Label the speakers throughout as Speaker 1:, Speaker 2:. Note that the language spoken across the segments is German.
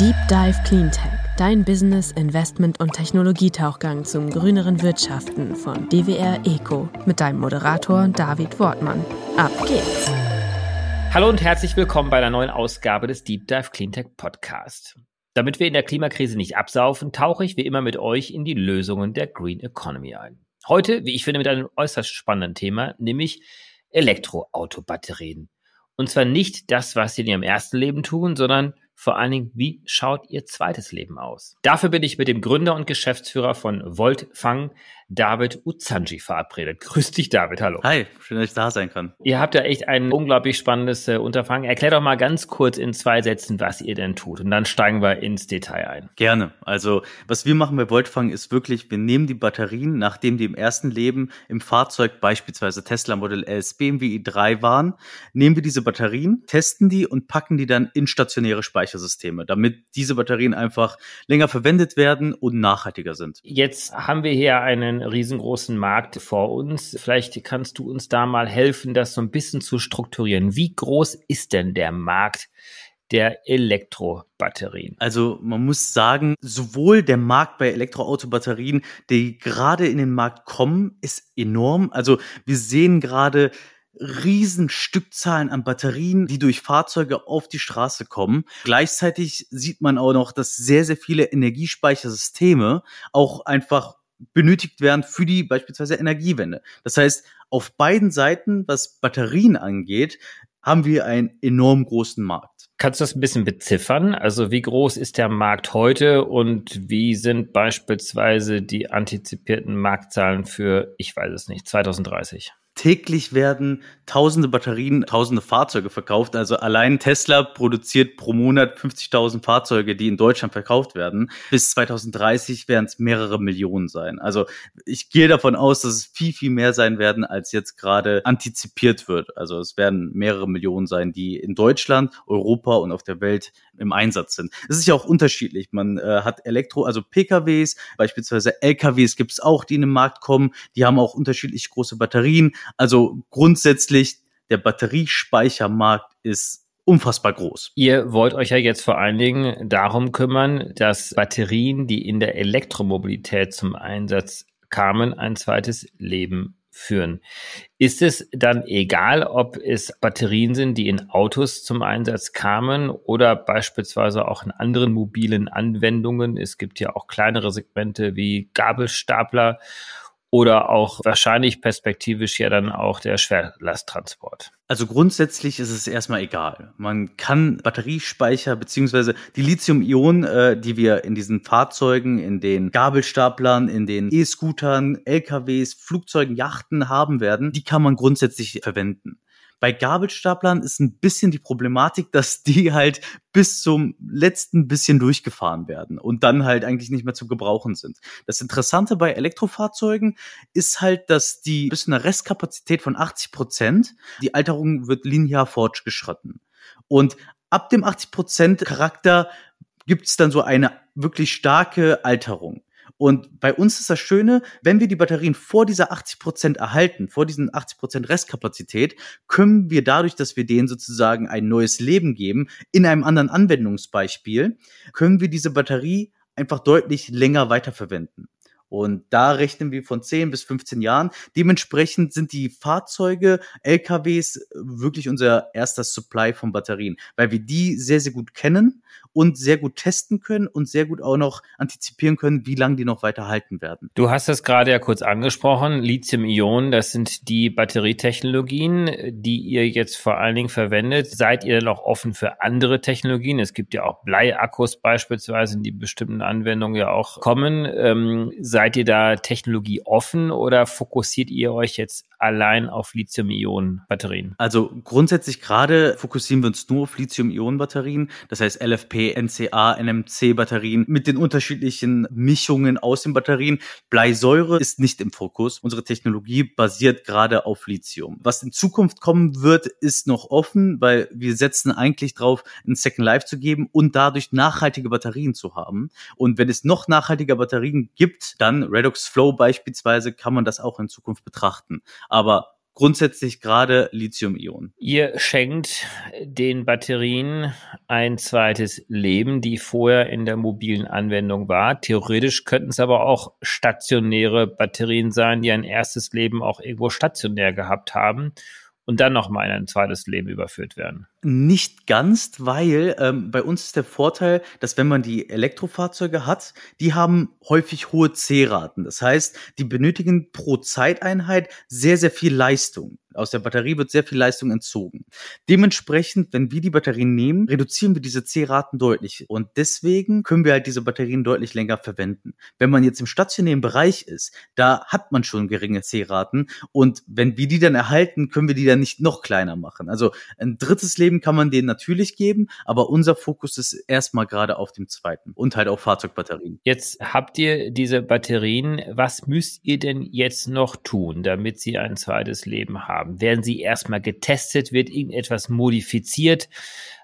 Speaker 1: Deep Dive Cleantech, dein Business, Investment und Technologietauchgang zum grüneren Wirtschaften von DWR Eco mit deinem Moderator David Wortmann. Ab geht's!
Speaker 2: Hallo und herzlich willkommen bei einer neuen Ausgabe des Deep Dive Cleantech Podcast. Damit wir in der Klimakrise nicht absaufen, tauche ich wie immer mit euch in die Lösungen der Green Economy ein. Heute, wie ich finde, mit einem äußerst spannenden Thema, nämlich Elektroautobatterien. Und zwar nicht das, was sie in ihrem ersten Leben tun, sondern vor allen Dingen, wie schaut Ihr zweites Leben aus? Dafür bin ich mit dem Gründer und Geschäftsführer von Voltfang, David Uzanji, verabredet. Grüß dich, David. Hallo.
Speaker 3: Hi, schön, dass ich da sein kann.
Speaker 2: Ihr habt ja echt ein unglaublich spannendes äh, Unterfangen. Erklär doch mal ganz kurz in zwei Sätzen, was ihr denn tut. Und dann steigen wir ins Detail ein.
Speaker 3: Gerne. Also, was wir machen bei Voltfang ist wirklich, wir nehmen die Batterien, nachdem die im ersten Leben im Fahrzeug, beispielsweise Tesla Model S, BMW i3 waren, nehmen wir diese Batterien, testen die und packen die dann in stationäre Speichersysteme, damit diese Batterien einfach länger verwendet werden und nachhaltiger sind.
Speaker 2: Jetzt haben wir hier einen einen riesengroßen Markt vor uns. Vielleicht kannst du uns da mal helfen, das so ein bisschen zu strukturieren. Wie groß ist denn der Markt der Elektrobatterien?
Speaker 3: Also man muss sagen, sowohl der Markt bei Elektroautobatterien, die gerade in den Markt kommen, ist enorm. Also wir sehen gerade Riesenstückzahlen an Batterien, die durch Fahrzeuge auf die Straße kommen. Gleichzeitig sieht man auch noch, dass sehr, sehr viele Energiespeichersysteme auch einfach benötigt werden für die beispielsweise Energiewende. Das heißt, auf beiden Seiten, was Batterien angeht, haben wir einen enorm großen Markt.
Speaker 2: Kannst du das ein bisschen beziffern? Also wie groß ist der Markt heute und wie sind beispielsweise die antizipierten Marktzahlen für, ich weiß es nicht, 2030?
Speaker 3: Täglich werden tausende Batterien, tausende Fahrzeuge verkauft. Also allein Tesla produziert pro Monat 50.000 Fahrzeuge, die in Deutschland verkauft werden. Bis 2030 werden es mehrere Millionen sein. Also ich gehe davon aus, dass es viel, viel mehr sein werden, als jetzt gerade antizipiert wird. Also es werden mehrere Millionen sein, die in Deutschland, Europa und auf der Welt im Einsatz sind. Es ist ja auch unterschiedlich. Man äh, hat Elektro, also PKWs, beispielsweise LKWs gibt es auch, die in den Markt kommen. Die haben auch unterschiedlich große Batterien. Also grundsätzlich, der Batteriespeichermarkt ist unfassbar groß.
Speaker 2: Ihr wollt euch ja jetzt vor allen Dingen darum kümmern, dass Batterien, die in der Elektromobilität zum Einsatz kamen, ein zweites Leben führen. Ist es dann egal, ob es Batterien sind, die in Autos zum Einsatz kamen oder beispielsweise auch in anderen mobilen Anwendungen? Es gibt ja auch kleinere Segmente wie Gabelstapler oder auch wahrscheinlich perspektivisch ja dann auch der Schwerlasttransport?
Speaker 3: Also grundsätzlich ist es erstmal egal. Man kann Batteriespeicher beziehungsweise die Lithium-Ionen, äh, die wir in diesen Fahrzeugen, in den Gabelstaplern, in den E-Scootern, LKWs, Flugzeugen, Yachten haben werden, die kann man grundsätzlich verwenden. Bei Gabelstaplern ist ein bisschen die Problematik, dass die halt bis zum letzten bisschen durchgefahren werden und dann halt eigentlich nicht mehr zu gebrauchen sind. Das Interessante bei Elektrofahrzeugen ist halt, dass die bis zu einer Restkapazität von 80 Prozent, die Alterung wird linear fortgeschritten. Und ab dem 80 Prozent Charakter gibt es dann so eine wirklich starke Alterung. Und bei uns ist das Schöne, wenn wir die Batterien vor dieser 80 Prozent erhalten, vor diesen 80 Prozent Restkapazität, können wir dadurch, dass wir denen sozusagen ein neues Leben geben, in einem anderen Anwendungsbeispiel, können wir diese Batterie einfach deutlich länger weiterverwenden. Und da rechnen wir von 10 bis 15 Jahren. Dementsprechend sind die Fahrzeuge, LKWs wirklich unser erster Supply von Batterien, weil wir die sehr, sehr gut kennen und sehr gut testen können und sehr gut auch noch antizipieren können, wie lange die noch weiter halten werden.
Speaker 2: Du hast es gerade ja kurz angesprochen, Lithium-Ionen, das sind die Batterietechnologien, die ihr jetzt vor allen Dingen verwendet. Seid ihr denn auch offen für andere Technologien? Es gibt ja auch Bleiakkus beispielsweise, die bestimmten Anwendungen ja auch kommen. Ähm, seid ihr da Technologie offen oder fokussiert ihr euch jetzt allein auf Lithium-Ionen-Batterien?
Speaker 3: Also grundsätzlich gerade fokussieren wir uns nur auf Lithium-Ionen-Batterien, das heißt LFP, NCA, NMC-Batterien mit den unterschiedlichen Mischungen aus den Batterien. Bleisäure ist nicht im Fokus. Unsere Technologie basiert gerade auf Lithium. Was in Zukunft kommen wird, ist noch offen, weil wir setzen eigentlich drauf, ein Second Life zu geben und dadurch nachhaltige Batterien zu haben. Und wenn es noch nachhaltige Batterien gibt, dann Redox Flow beispielsweise, kann man das auch in Zukunft betrachten. Aber grundsätzlich gerade Lithium-Ionen.
Speaker 2: Ihr schenkt den Batterien ein zweites Leben, die vorher in der mobilen Anwendung war. Theoretisch könnten es aber auch stationäre Batterien sein, die ein erstes Leben auch irgendwo stationär gehabt haben und dann nochmal in ein zweites Leben überführt werden.
Speaker 3: Nicht ganz, weil ähm, bei uns ist der Vorteil, dass wenn man die Elektrofahrzeuge hat, die haben häufig hohe C-Raten. Das heißt, die benötigen pro Zeiteinheit sehr, sehr viel Leistung. Aus der Batterie wird sehr viel Leistung entzogen. Dementsprechend, wenn wir die Batterien nehmen, reduzieren wir diese C-Raten deutlich. Und deswegen können wir halt diese Batterien deutlich länger verwenden. Wenn man jetzt im stationären Bereich ist, da hat man schon geringe C-Raten. Und wenn wir die dann erhalten, können wir die dann nicht noch kleiner machen. Also ein drittes Leben kann man denen natürlich geben, aber unser Fokus ist erstmal gerade auf dem zweiten und halt auf Fahrzeugbatterien.
Speaker 2: Jetzt habt ihr diese Batterien. Was müsst ihr denn jetzt noch tun, damit sie ein zweites Leben haben? Werden sie erstmal getestet? Wird irgendetwas modifiziert?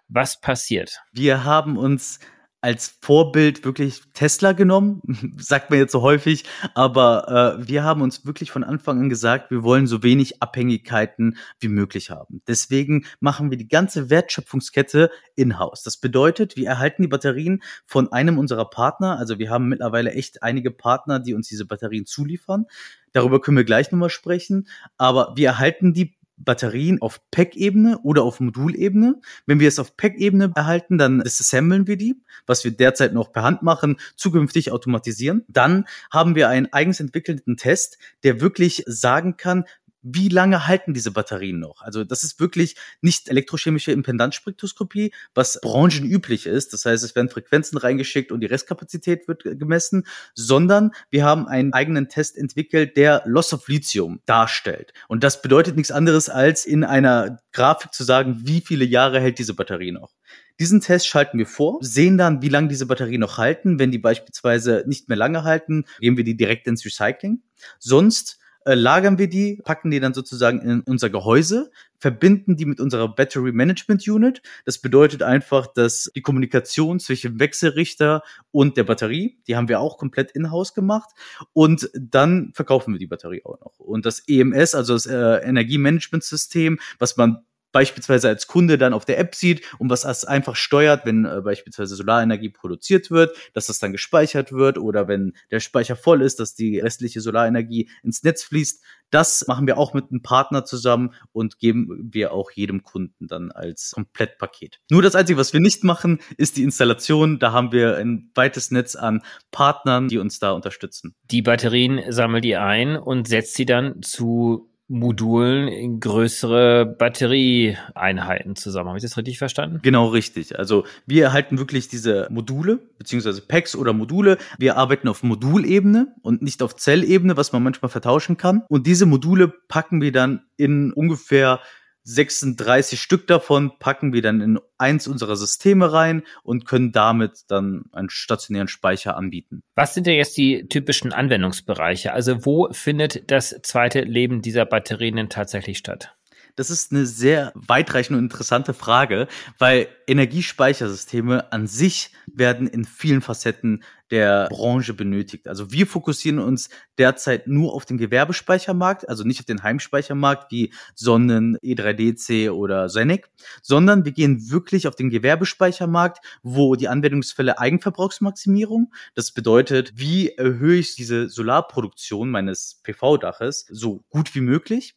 Speaker 2: Was passiert?
Speaker 3: Wir haben uns als Vorbild wirklich Tesla genommen, sagt man jetzt so häufig, aber äh, wir haben uns wirklich von Anfang an gesagt, wir wollen so wenig Abhängigkeiten wie möglich haben. Deswegen machen wir die ganze Wertschöpfungskette in-house. Das bedeutet, wir erhalten die Batterien von einem unserer Partner, also wir haben mittlerweile echt einige Partner, die uns diese Batterien zuliefern. Darüber können wir gleich nochmal sprechen, aber wir erhalten die Batterien auf Pack-Ebene oder auf Modulebene. Wenn wir es auf Pack-Ebene erhalten, dann disassemblen wir die, was wir derzeit noch per Hand machen, zukünftig automatisieren. Dann haben wir einen eigens entwickelten Test, der wirklich sagen kann, wie lange halten diese Batterien noch? Also das ist wirklich nicht elektrochemische Impedanzspektroskopie, was branchenüblich ist. Das heißt, es werden Frequenzen reingeschickt und die Restkapazität wird gemessen, sondern wir haben einen eigenen Test entwickelt, der Loss of Lithium darstellt. Und das bedeutet nichts anderes, als in einer Grafik zu sagen, wie viele Jahre hält diese Batterie noch. Diesen Test schalten wir vor, sehen dann, wie lange diese Batterien noch halten. Wenn die beispielsweise nicht mehr lange halten, geben wir die direkt ins Recycling. Sonst äh, lagern wir die, packen die dann sozusagen in unser Gehäuse, verbinden die mit unserer Battery Management Unit. Das bedeutet einfach, dass die Kommunikation zwischen Wechselrichter und der Batterie, die haben wir auch komplett in-house gemacht. Und dann verkaufen wir die Batterie auch noch. Und das EMS, also das äh, Energiemanagementsystem, was man beispielsweise als Kunde dann auf der App sieht und was das einfach steuert, wenn äh, beispielsweise Solarenergie produziert wird, dass das dann gespeichert wird oder wenn der Speicher voll ist, dass die restliche Solarenergie ins Netz fließt. Das machen wir auch mit einem Partner zusammen und geben wir auch jedem Kunden dann als Komplettpaket. Nur das Einzige, was wir nicht machen, ist die Installation. Da haben wir ein weites Netz an Partnern, die uns da unterstützen.
Speaker 2: Die Batterien sammelt ihr ein und setzt sie dann zu Modulen in größere Batterieeinheiten zusammen. Habe ich das richtig verstanden?
Speaker 3: Genau richtig. Also wir erhalten wirklich diese Module, beziehungsweise Packs oder Module. Wir arbeiten auf Modulebene und nicht auf Zellebene, was man manchmal vertauschen kann. Und diese Module packen wir dann in ungefähr 36 Stück davon packen wir dann in eins unserer Systeme rein und können damit dann einen stationären Speicher anbieten.
Speaker 2: Was sind denn jetzt die typischen Anwendungsbereiche? Also wo findet das zweite Leben dieser Batterien denn tatsächlich statt?
Speaker 3: Das ist eine sehr weitreichende und interessante Frage, weil Energiespeichersysteme an sich werden in vielen Facetten der Branche benötigt. Also wir fokussieren uns derzeit nur auf den Gewerbespeichermarkt, also nicht auf den Heimspeichermarkt wie Sonnen, E3DC oder Senec, sondern wir gehen wirklich auf den Gewerbespeichermarkt, wo die Anwendungsfälle Eigenverbrauchsmaximierung, das bedeutet, wie erhöhe ich diese Solarproduktion meines PV-Daches so gut wie möglich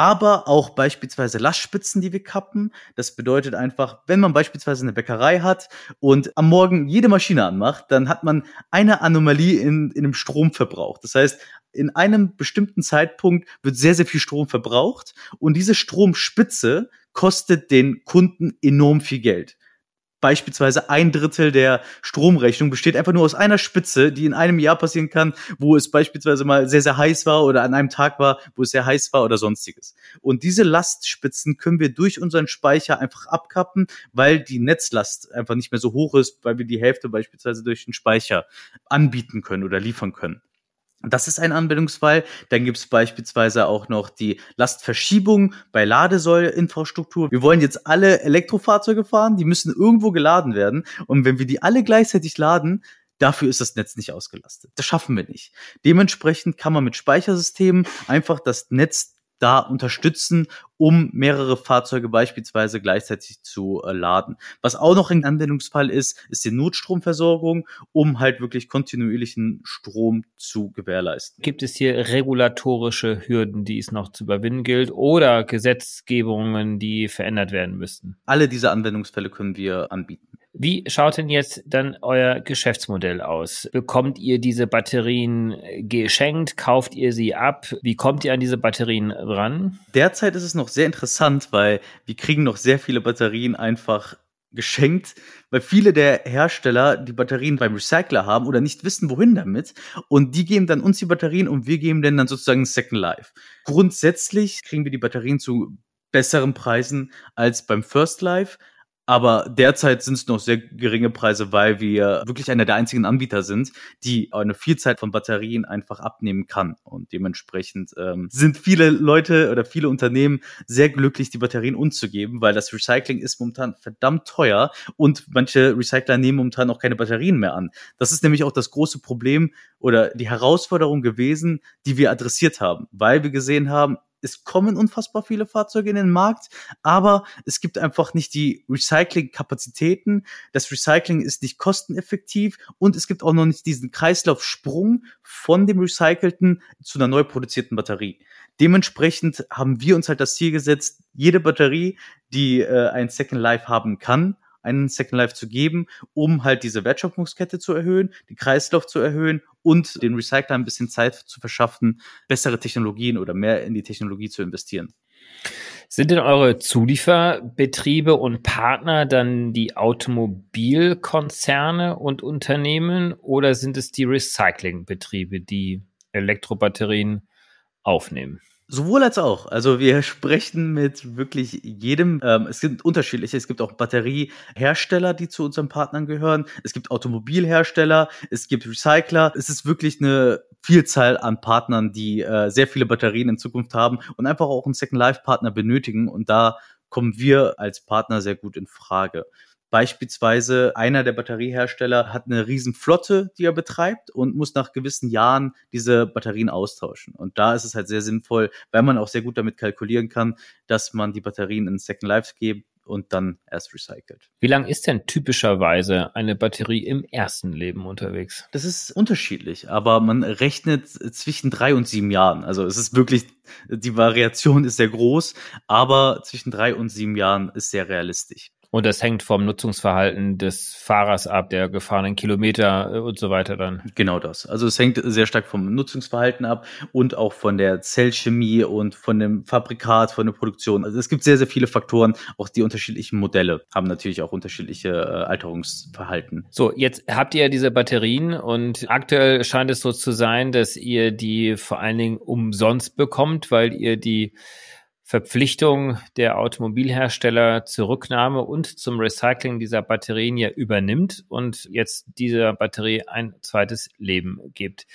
Speaker 3: aber auch beispielsweise Lastspitzen, die wir kappen. Das bedeutet einfach, wenn man beispielsweise eine Bäckerei hat und am Morgen jede Maschine anmacht, dann hat man eine Anomalie in, in dem Stromverbrauch. Das heißt, in einem bestimmten Zeitpunkt wird sehr, sehr viel Strom verbraucht und diese Stromspitze kostet den Kunden enorm viel Geld beispielsweise ein Drittel der Stromrechnung besteht einfach nur aus einer Spitze, die in einem Jahr passieren kann, wo es beispielsweise mal sehr, sehr heiß war oder an einem Tag war, wo es sehr heiß war oder sonstiges. Und diese Lastspitzen können wir durch unseren Speicher einfach abkappen, weil die Netzlast einfach nicht mehr so hoch ist, weil wir die Hälfte beispielsweise durch den Speicher anbieten können oder liefern können. Das ist ein Anwendungsfall. Dann gibt es beispielsweise auch noch die Lastverschiebung bei Ladesäuleinfrastruktur. Wir wollen jetzt alle Elektrofahrzeuge fahren, die müssen irgendwo geladen werden. Und wenn wir die alle gleichzeitig laden, dafür ist das Netz nicht ausgelastet. Das schaffen wir nicht. Dementsprechend kann man mit Speichersystemen einfach das Netz da unterstützen, um mehrere Fahrzeuge beispielsweise gleichzeitig zu äh, laden. Was auch noch ein Anwendungsfall ist, ist die Notstromversorgung, um halt wirklich kontinuierlichen Strom zu gewährleisten.
Speaker 2: Gibt es hier regulatorische Hürden, die es noch zu überwinden gilt oder Gesetzgebungen, die verändert werden müssten?
Speaker 3: Alle diese Anwendungsfälle können wir anbieten.
Speaker 2: Wie schaut denn jetzt dann euer Geschäftsmodell aus? Bekommt ihr diese Batterien geschenkt? Kauft ihr sie ab? Wie kommt ihr an diese Batterien ran?
Speaker 3: Derzeit ist es noch sehr interessant, weil wir kriegen noch sehr viele Batterien einfach geschenkt, weil viele der Hersteller die Batterien beim Recycler haben oder nicht wissen, wohin damit. Und die geben dann uns die Batterien und wir geben denen dann sozusagen Second Life. Grundsätzlich kriegen wir die Batterien zu besseren Preisen als beim First Life. Aber derzeit sind es noch sehr geringe Preise, weil wir wirklich einer der einzigen Anbieter sind, die eine Vielzahl von Batterien einfach abnehmen kann. Und dementsprechend ähm, sind viele Leute oder viele Unternehmen sehr glücklich, die Batterien uns zu geben, weil das Recycling ist momentan verdammt teuer und manche Recycler nehmen momentan auch keine Batterien mehr an. Das ist nämlich auch das große Problem oder die Herausforderung gewesen, die wir adressiert haben, weil wir gesehen haben, es kommen unfassbar viele Fahrzeuge in den Markt, aber es gibt einfach nicht die Recycling-Kapazitäten. Das Recycling ist nicht kosteneffektiv und es gibt auch noch nicht diesen Kreislaufsprung von dem Recycelten zu einer neu produzierten Batterie. Dementsprechend haben wir uns halt das Ziel gesetzt, jede Batterie, die äh, ein Second Life haben kann, einen Second Life zu geben, um halt diese Wertschöpfungskette zu erhöhen, die Kreislauf zu erhöhen und den Recycler ein bisschen Zeit zu verschaffen, bessere Technologien oder mehr in die Technologie zu investieren.
Speaker 2: Sind denn eure Zulieferbetriebe und Partner dann die Automobilkonzerne und Unternehmen oder sind es die Recyclingbetriebe, die Elektrobatterien aufnehmen?
Speaker 3: Sowohl als auch. Also wir sprechen mit wirklich jedem. Ähm, es gibt unterschiedliche. Es gibt auch Batteriehersteller, die zu unseren Partnern gehören. Es gibt Automobilhersteller. Es gibt Recycler. Es ist wirklich eine Vielzahl an Partnern, die äh, sehr viele Batterien in Zukunft haben und einfach auch einen Second Life Partner benötigen. Und da kommen wir als Partner sehr gut in Frage. Beispielsweise einer der Batteriehersteller hat eine riesen Flotte, die er betreibt und muss nach gewissen Jahren diese Batterien austauschen. Und da ist es halt sehr sinnvoll, weil man auch sehr gut damit kalkulieren kann, dass man die Batterien in Second Life gibt und dann erst recycelt.
Speaker 2: Wie lang ist denn typischerweise eine Batterie im ersten Leben unterwegs?
Speaker 3: Das ist unterschiedlich, aber man rechnet zwischen drei und sieben Jahren. Also es ist wirklich, die Variation ist sehr groß, aber zwischen drei und sieben Jahren ist sehr realistisch.
Speaker 2: Und das hängt vom Nutzungsverhalten des Fahrers ab, der gefahrenen Kilometer äh, und so weiter dann.
Speaker 3: Genau das. Also es hängt sehr stark vom Nutzungsverhalten ab und auch von der Zellchemie und von dem Fabrikat, von der Produktion. Also es gibt sehr, sehr viele Faktoren. Auch die unterschiedlichen Modelle haben natürlich auch unterschiedliche äh, Alterungsverhalten.
Speaker 2: So, jetzt habt ihr ja diese Batterien und aktuell scheint es so zu sein, dass ihr die vor allen Dingen umsonst bekommt, weil ihr die Verpflichtung der Automobilhersteller zur Rücknahme und zum Recycling dieser Batterien ja übernimmt und jetzt dieser Batterie ein zweites Leben gibt.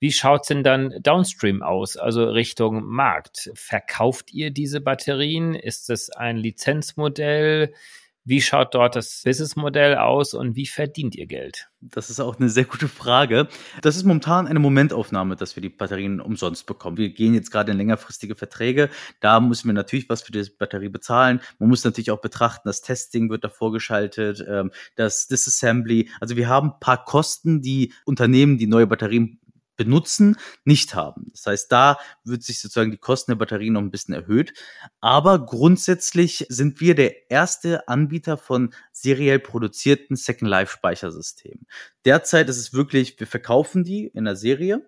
Speaker 2: Wie schaut's denn dann downstream aus, also Richtung Markt? Verkauft ihr diese Batterien? Ist es ein Lizenzmodell? Wie schaut dort das Businessmodell aus und wie verdient ihr Geld?
Speaker 3: Das ist auch eine sehr gute Frage. Das ist momentan eine Momentaufnahme, dass wir die Batterien umsonst bekommen. Wir gehen jetzt gerade in längerfristige Verträge. Da müssen wir natürlich was für die Batterie bezahlen. Man muss natürlich auch betrachten, das Testing wird davor geschaltet, ähm, das Disassembly. Also wir haben ein paar Kosten, die Unternehmen, die neue Batterien benutzen, nicht haben. Das heißt, da wird sich sozusagen die Kosten der Batterien noch ein bisschen erhöht. Aber grundsätzlich sind wir der erste Anbieter von seriell produzierten Second Life Speichersystemen. Derzeit ist es wirklich, wir verkaufen die in der Serie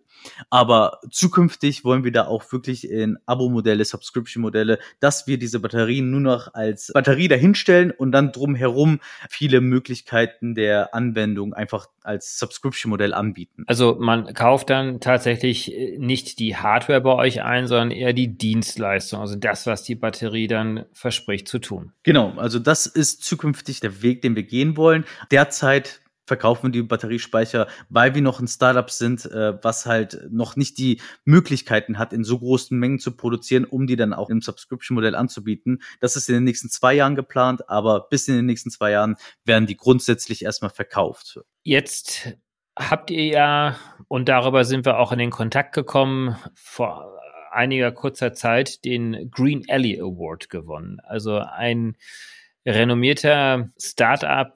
Speaker 3: aber zukünftig wollen wir da auch wirklich in Abo-Modelle, Subscription-Modelle, dass wir diese Batterien nur noch als Batterie dahinstellen und dann drumherum viele Möglichkeiten der Anwendung einfach als Subscription-Modell anbieten.
Speaker 2: Also man kauft dann tatsächlich äh, nicht die Hardware bei euch ein, sondern eher die Dienstleistung, also das, was die Batterie dann verspricht zu tun.
Speaker 3: Genau, also das ist zukünftig der Weg, den wir gehen wollen. Derzeit verkaufen wir die Batteriespeicher, weil wir noch ein Startup sind, äh, was halt noch nicht die Möglichkeiten hat, in so großen Mengen zu produzieren, um die dann auch im Subscription-Modell anzubieten. Das ist in den nächsten zwei Jahren geplant, aber bis in den nächsten zwei Jahren werden die grundsätzlich erstmal verkauft.
Speaker 2: Jetzt habt ihr ja, und darüber sind wir auch in den Kontakt gekommen, vor einiger kurzer Zeit den Green Alley Award gewonnen. Also ein renommierter Startup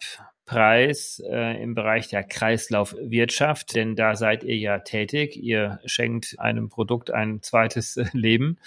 Speaker 2: Preis äh, im Bereich der Kreislaufwirtschaft, denn da seid ihr ja tätig. Ihr schenkt einem Produkt ein zweites Leben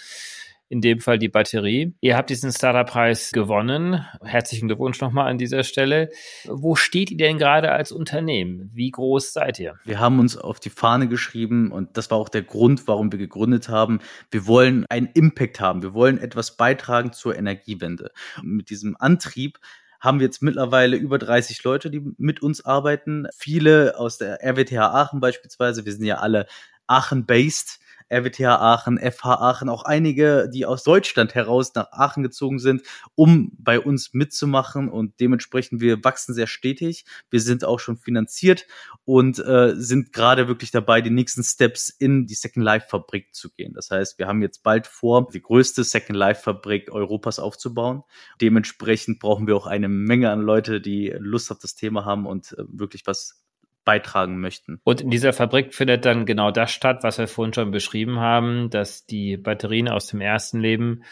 Speaker 2: in dem Fall die Batterie. Ihr habt diesen Startup-Preis gewonnen. Herzlichen Glückwunsch nochmal an dieser Stelle. Wo steht ihr denn gerade als Unternehmen? Wie groß seid ihr?
Speaker 3: Wir haben uns auf die Fahne geschrieben und das war auch der Grund, warum wir gegründet haben. Wir wollen einen Impact haben. Wir wollen etwas beitragen zur Energiewende. Und mit diesem Antrieb haben wir jetzt mittlerweile über 30 Leute, die mit uns arbeiten. Viele aus der RWTH Aachen beispielsweise. Wir sind ja alle Aachen-based. RWTH Aachen, FH Aachen, auch einige, die aus Deutschland heraus nach Aachen gezogen sind, um bei uns mitzumachen und dementsprechend wir wachsen sehr stetig. Wir sind auch schon finanziert und äh, sind gerade wirklich dabei, die nächsten Steps in die Second Life Fabrik zu gehen. Das heißt, wir haben jetzt bald vor, die größte Second Life Fabrik Europas aufzubauen. Dementsprechend brauchen wir auch eine Menge an Leute, die Lust auf das Thema haben und äh, wirklich was beitragen möchten.
Speaker 2: Und in dieser Fabrik findet dann genau das statt, was wir vorhin schon beschrieben haben, dass die Batterien aus dem ersten Leben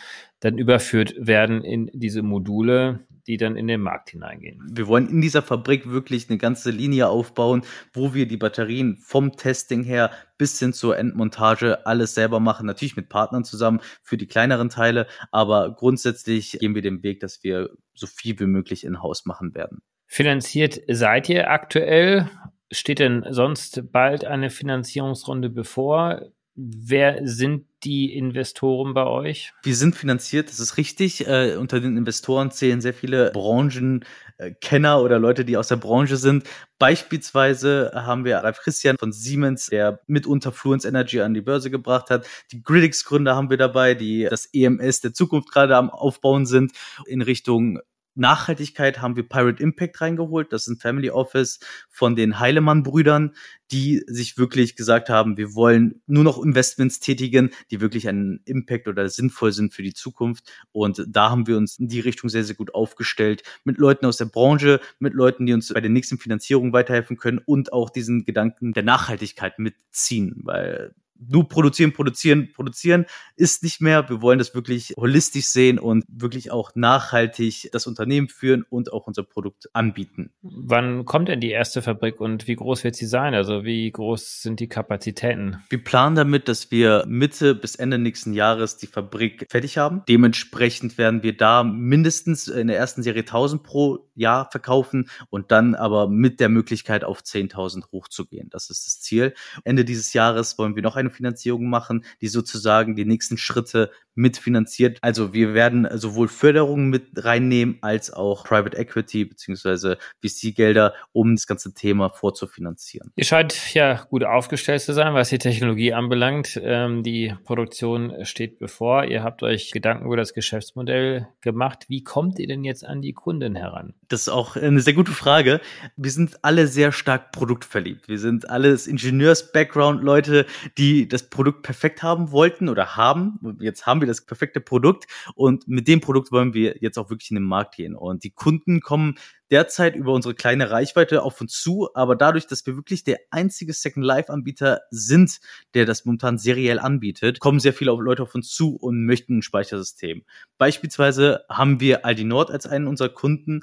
Speaker 2: dann überführt werden in diese Module, die dann in den Markt hineingehen.
Speaker 3: Wir wollen in dieser Fabrik wirklich eine ganze Linie aufbauen, wo wir die Batterien vom Testing her bis hin zur Endmontage alles selber machen, natürlich mit Partnern zusammen für die kleineren Teile, aber grundsätzlich gehen wir den Weg, dass wir so viel wie möglich in-house machen werden.
Speaker 2: Finanziert seid ihr aktuell Steht denn sonst bald eine Finanzierungsrunde bevor? Wer sind die Investoren bei euch?
Speaker 3: Wir sind finanziert, das ist richtig. Äh, unter den Investoren zählen sehr viele Branchenkenner oder Leute, die aus der Branche sind. Beispielsweise haben wir Ralf Christian von Siemens, der mitunter Fluence Energy an die Börse gebracht hat. Die Gridix-Gründer haben wir dabei, die das EMS der Zukunft gerade am Aufbauen sind in Richtung Nachhaltigkeit haben wir Pirate Impact reingeholt. Das ist ein Family Office von den Heilemann-Brüdern, die sich wirklich gesagt haben, wir wollen nur noch Investments tätigen, die wirklich einen Impact oder sinnvoll sind für die Zukunft. Und da haben wir uns in die Richtung sehr, sehr gut aufgestellt. Mit Leuten aus der Branche, mit Leuten, die uns bei der nächsten Finanzierung weiterhelfen können und auch diesen Gedanken der Nachhaltigkeit mitziehen, weil nur produzieren, produzieren, produzieren ist nicht mehr. Wir wollen das wirklich holistisch sehen und wirklich auch nachhaltig das Unternehmen führen und auch unser Produkt anbieten.
Speaker 2: Wann kommt denn die erste Fabrik und wie groß wird sie sein? Also wie groß sind die Kapazitäten?
Speaker 3: Wir planen damit, dass wir Mitte bis Ende nächsten Jahres die Fabrik fertig haben. Dementsprechend werden wir da mindestens in der ersten Serie 1000 pro Jahr verkaufen und dann aber mit der Möglichkeit auf 10.000 hochzugehen. Das ist das Ziel. Ende dieses Jahres wollen wir noch eine Finanzierung machen, die sozusagen die nächsten Schritte mitfinanziert. Also wir werden sowohl Förderungen mit reinnehmen als auch Private Equity beziehungsweise VC-Gelder, um das ganze Thema vorzufinanzieren.
Speaker 2: Ihr scheint ja gut aufgestellt zu sein, was die Technologie anbelangt. Ähm, die Produktion steht bevor. Ihr habt euch Gedanken über das Geschäftsmodell gemacht. Wie kommt ihr denn jetzt an die Kunden heran?
Speaker 3: Das ist auch eine sehr gute Frage. Wir sind alle sehr stark produktverliebt. Wir sind alles Ingenieurs-Background-Leute, die das Produkt perfekt haben wollten oder haben. Jetzt haben wir das perfekte Produkt und mit dem Produkt wollen wir jetzt auch wirklich in den Markt gehen. Und die Kunden kommen derzeit über unsere kleine Reichweite auf uns zu, aber dadurch, dass wir wirklich der einzige Second Life Anbieter sind, der das momentan seriell anbietet, kommen sehr viele Leute auf uns zu und möchten ein Speichersystem. Beispielsweise haben wir Aldi Nord als einen unserer Kunden,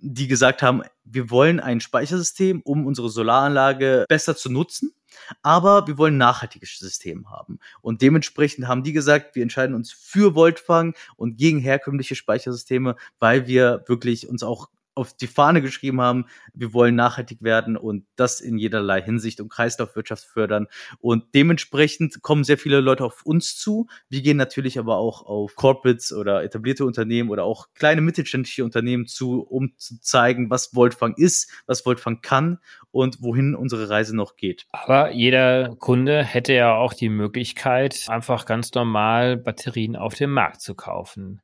Speaker 3: die gesagt haben, wir wollen ein Speichersystem, um unsere Solaranlage besser zu nutzen aber wir wollen ein nachhaltiges System haben. Und dementsprechend haben die gesagt, wir entscheiden uns für Voltfang und gegen herkömmliche Speichersysteme, weil wir wirklich uns auch auf die Fahne geschrieben haben, wir wollen nachhaltig werden und das in jederlei Hinsicht und Kreislaufwirtschaft fördern. Und dementsprechend kommen sehr viele Leute auf uns zu. Wir gehen natürlich aber auch auf Corporates oder etablierte Unternehmen oder auch kleine mittelständische Unternehmen zu, um zu zeigen, was Voltfang ist, was Voltfang kann und wohin unsere Reise noch geht.
Speaker 2: Aber jeder Kunde hätte ja auch die Möglichkeit, einfach ganz normal Batterien auf dem Markt zu kaufen.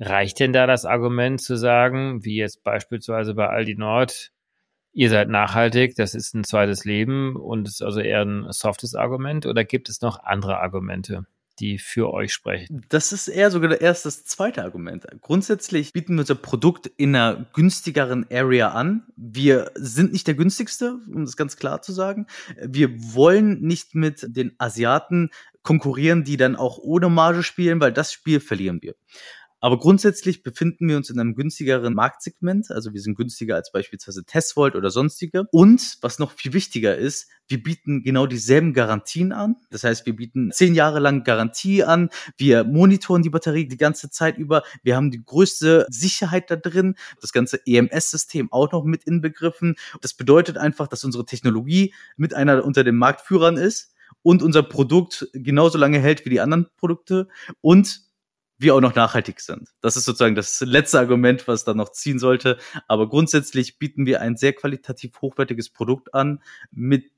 Speaker 2: Reicht denn da das Argument zu sagen, wie jetzt beispielsweise bei Aldi Nord, ihr seid nachhaltig, das ist ein zweites Leben und ist also eher ein softes Argument oder gibt es noch andere Argumente? die für euch sprechen?
Speaker 3: Das ist eher sogar erst das zweite Argument. Grundsätzlich bieten wir unser Produkt in einer günstigeren Area an. Wir sind nicht der günstigste, um das ganz klar zu sagen. Wir wollen nicht mit den Asiaten konkurrieren, die dann auch ohne Marge spielen, weil das Spiel verlieren wir. Aber grundsätzlich befinden wir uns in einem günstigeren Marktsegment. Also wir sind günstiger als beispielsweise Tesvolt oder sonstige. Und was noch viel wichtiger ist, wir bieten genau dieselben Garantien an. Das heißt, wir bieten zehn Jahre lang Garantie an. Wir monitoren die Batterie die ganze Zeit über. Wir haben die größte Sicherheit da drin. Das ganze EMS-System auch noch mit inbegriffen. Das bedeutet einfach, dass unsere Technologie mit einer unter den Marktführern ist und unser Produkt genauso lange hält wie die anderen Produkte und wir auch noch nachhaltig sind. Das ist sozusagen das letzte Argument, was da noch ziehen sollte. Aber grundsätzlich bieten wir ein sehr qualitativ hochwertiges Produkt an mit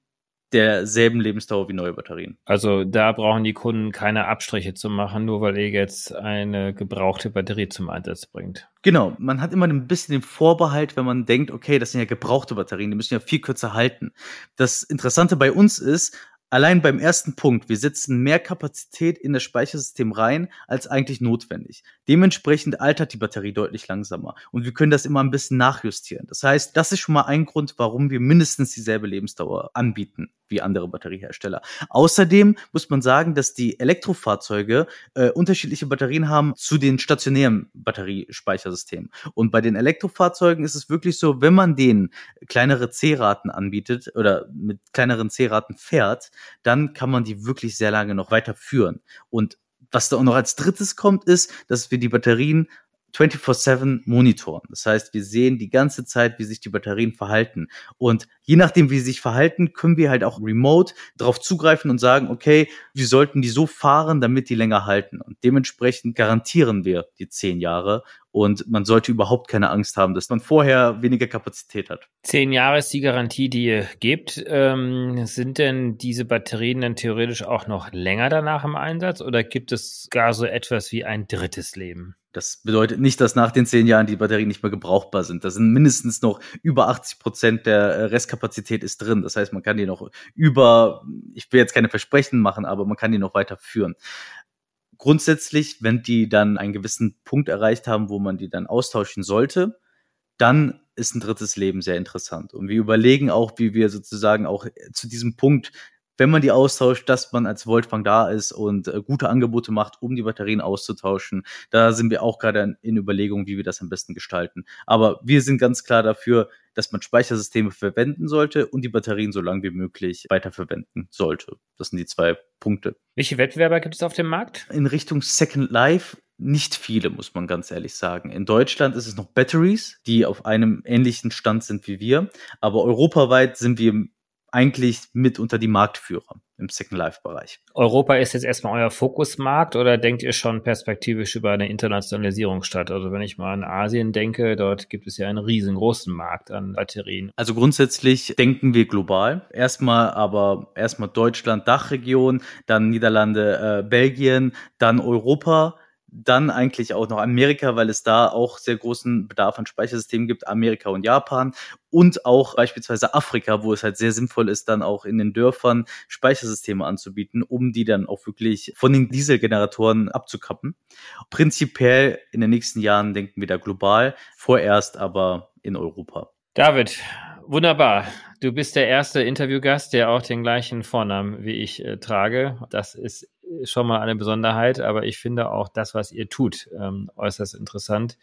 Speaker 3: derselben Lebensdauer wie neue Batterien.
Speaker 2: Also da brauchen die Kunden keine Abstriche zu machen, nur weil ihr jetzt eine gebrauchte Batterie zum Einsatz bringt.
Speaker 3: Genau, man hat immer ein bisschen den Vorbehalt, wenn man denkt, okay, das sind ja gebrauchte Batterien, die müssen ja viel kürzer halten. Das Interessante bei uns ist, Allein beim ersten Punkt, wir setzen mehr Kapazität in das Speichersystem rein, als eigentlich notwendig. Dementsprechend altert die Batterie deutlich langsamer und wir können das immer ein bisschen nachjustieren. Das heißt, das ist schon mal ein Grund, warum wir mindestens dieselbe Lebensdauer anbieten wie andere Batteriehersteller. Außerdem muss man sagen, dass die Elektrofahrzeuge äh, unterschiedliche Batterien haben zu den stationären Batteriespeichersystemen. Und bei den Elektrofahrzeugen ist es wirklich so, wenn man denen kleinere C-Raten anbietet oder mit kleineren C-Raten fährt, dann kann man die wirklich sehr lange noch weiterführen. Und was da auch noch als drittes kommt, ist, dass wir die Batterien 24-7 monitoren. Das heißt, wir sehen die ganze Zeit, wie sich die Batterien verhalten. Und je nachdem, wie sie sich verhalten, können wir halt auch remote darauf zugreifen und sagen, okay, wir sollten die so fahren, damit die länger halten. Und dementsprechend garantieren wir die zehn Jahre. Und man sollte überhaupt keine Angst haben, dass man vorher weniger Kapazität hat.
Speaker 2: Zehn Jahre ist die Garantie, die ihr gebt. Ähm, sind denn diese Batterien dann theoretisch auch noch länger danach im Einsatz oder gibt es gar so etwas wie ein drittes Leben?
Speaker 3: Das bedeutet nicht, dass nach den zehn Jahren die Batterien nicht mehr gebrauchbar sind. Da sind mindestens noch über 80 Prozent der äh, Restkapazität ist drin. Das heißt, man kann die noch über, ich will jetzt keine Versprechen machen, aber man kann die noch weiter führen. Grundsätzlich, wenn die dann einen gewissen Punkt erreicht haben, wo man die dann austauschen sollte, dann ist ein drittes Leben sehr interessant. Und wir überlegen auch, wie wir sozusagen auch zu diesem Punkt wenn man die austauscht, dass man als Voltfang da ist und äh, gute Angebote macht, um die Batterien auszutauschen. Da sind wir auch gerade in Überlegung, wie wir das am besten gestalten. Aber wir sind ganz klar dafür, dass man Speichersysteme verwenden sollte und die Batterien so lange wie möglich weiterverwenden sollte. Das sind die zwei Punkte.
Speaker 2: Welche Wettbewerber gibt es auf dem Markt?
Speaker 3: In Richtung Second Life nicht viele, muss man ganz ehrlich sagen. In Deutschland ist es noch Batteries, die auf einem ähnlichen Stand sind wie wir. Aber europaweit sind wir eigentlich mit unter die Marktführer im Second Life Bereich.
Speaker 2: Europa ist jetzt erstmal euer Fokusmarkt oder denkt ihr schon perspektivisch über eine Internationalisierung statt? Also wenn ich mal an Asien denke, dort gibt es ja einen riesengroßen Markt an Batterien.
Speaker 3: Also grundsätzlich denken wir global. Erstmal aber erstmal Deutschland, Dachregion, dann Niederlande, äh, Belgien, dann Europa dann eigentlich auch noch Amerika, weil es da auch sehr großen Bedarf an Speichersystemen gibt, Amerika und Japan und auch beispielsweise Afrika, wo es halt sehr sinnvoll ist, dann auch in den Dörfern Speichersysteme anzubieten, um die dann auch wirklich von den Dieselgeneratoren abzukappen. Prinzipiell in den nächsten Jahren denken wir da global, vorerst aber in Europa.
Speaker 2: David, wunderbar. Du bist der erste Interviewgast, der auch den gleichen Vornamen wie ich äh, trage. Das ist schon mal eine Besonderheit, aber ich finde auch das, was ihr tut, ähm, äußerst interessant.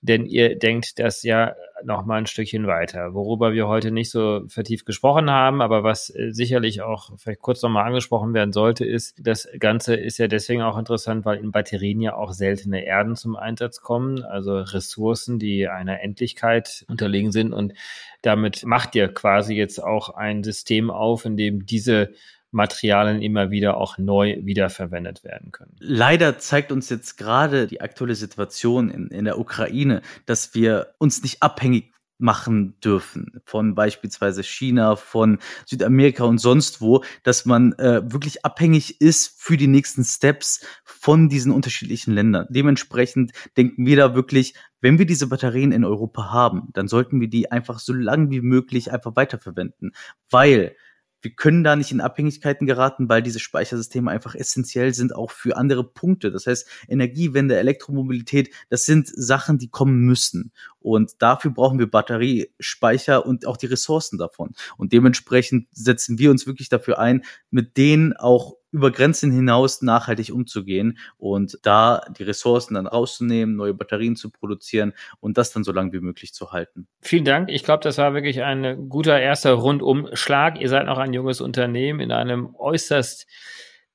Speaker 2: Denn ihr denkt das ja noch mal ein Stückchen weiter, worüber wir heute nicht so vertieft gesprochen haben, aber was äh, sicherlich auch vielleicht kurz noch mal angesprochen werden sollte, ist, das Ganze ist ja deswegen auch interessant, weil in Batterien ja auch seltene Erden zum Einsatz kommen, also Ressourcen, die einer Endlichkeit unterlegen sind und damit macht ihr quasi jetzt auch ein System auf, in dem diese Materialien immer wieder auch neu wiederverwendet werden können.
Speaker 3: Leider zeigt uns jetzt gerade die aktuelle Situation in, in der Ukraine, dass wir uns nicht abhängig machen dürfen von beispielsweise China, von Südamerika und sonst wo, dass man äh, wirklich abhängig ist für die nächsten Steps von diesen unterschiedlichen Ländern. Dementsprechend denken wir da wirklich, wenn wir diese Batterien in Europa haben, dann sollten wir die einfach so lange wie möglich einfach weiterverwenden, weil wir können da nicht in Abhängigkeiten geraten, weil diese Speichersysteme einfach essentiell sind auch für andere Punkte. Das heißt, Energiewende, Elektromobilität, das sind Sachen, die kommen müssen. Und dafür brauchen wir Batteriespeicher und auch die Ressourcen davon. Und dementsprechend setzen wir uns wirklich dafür ein, mit denen auch über Grenzen hinaus nachhaltig umzugehen und da die Ressourcen dann rauszunehmen, neue Batterien zu produzieren und das dann so lange wie möglich zu halten.
Speaker 2: Vielen Dank. Ich glaube, das war wirklich ein guter erster Rundumschlag. Ihr seid noch ein junges Unternehmen in einem äußerst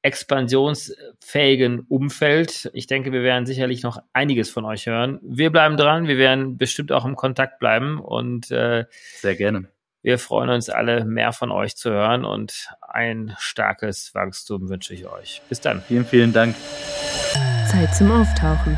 Speaker 2: expansionsfähigen Umfeld. Ich denke, wir werden sicherlich noch einiges von euch hören. Wir bleiben dran, wir werden bestimmt auch im Kontakt bleiben und
Speaker 3: äh, sehr gerne.
Speaker 2: Wir freuen uns alle, mehr von euch zu hören und ein starkes Wachstum wünsche ich euch. Bis dann.
Speaker 3: Vielen, vielen Dank.
Speaker 1: Zeit zum Auftauchen.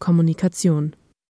Speaker 1: Kommunikation.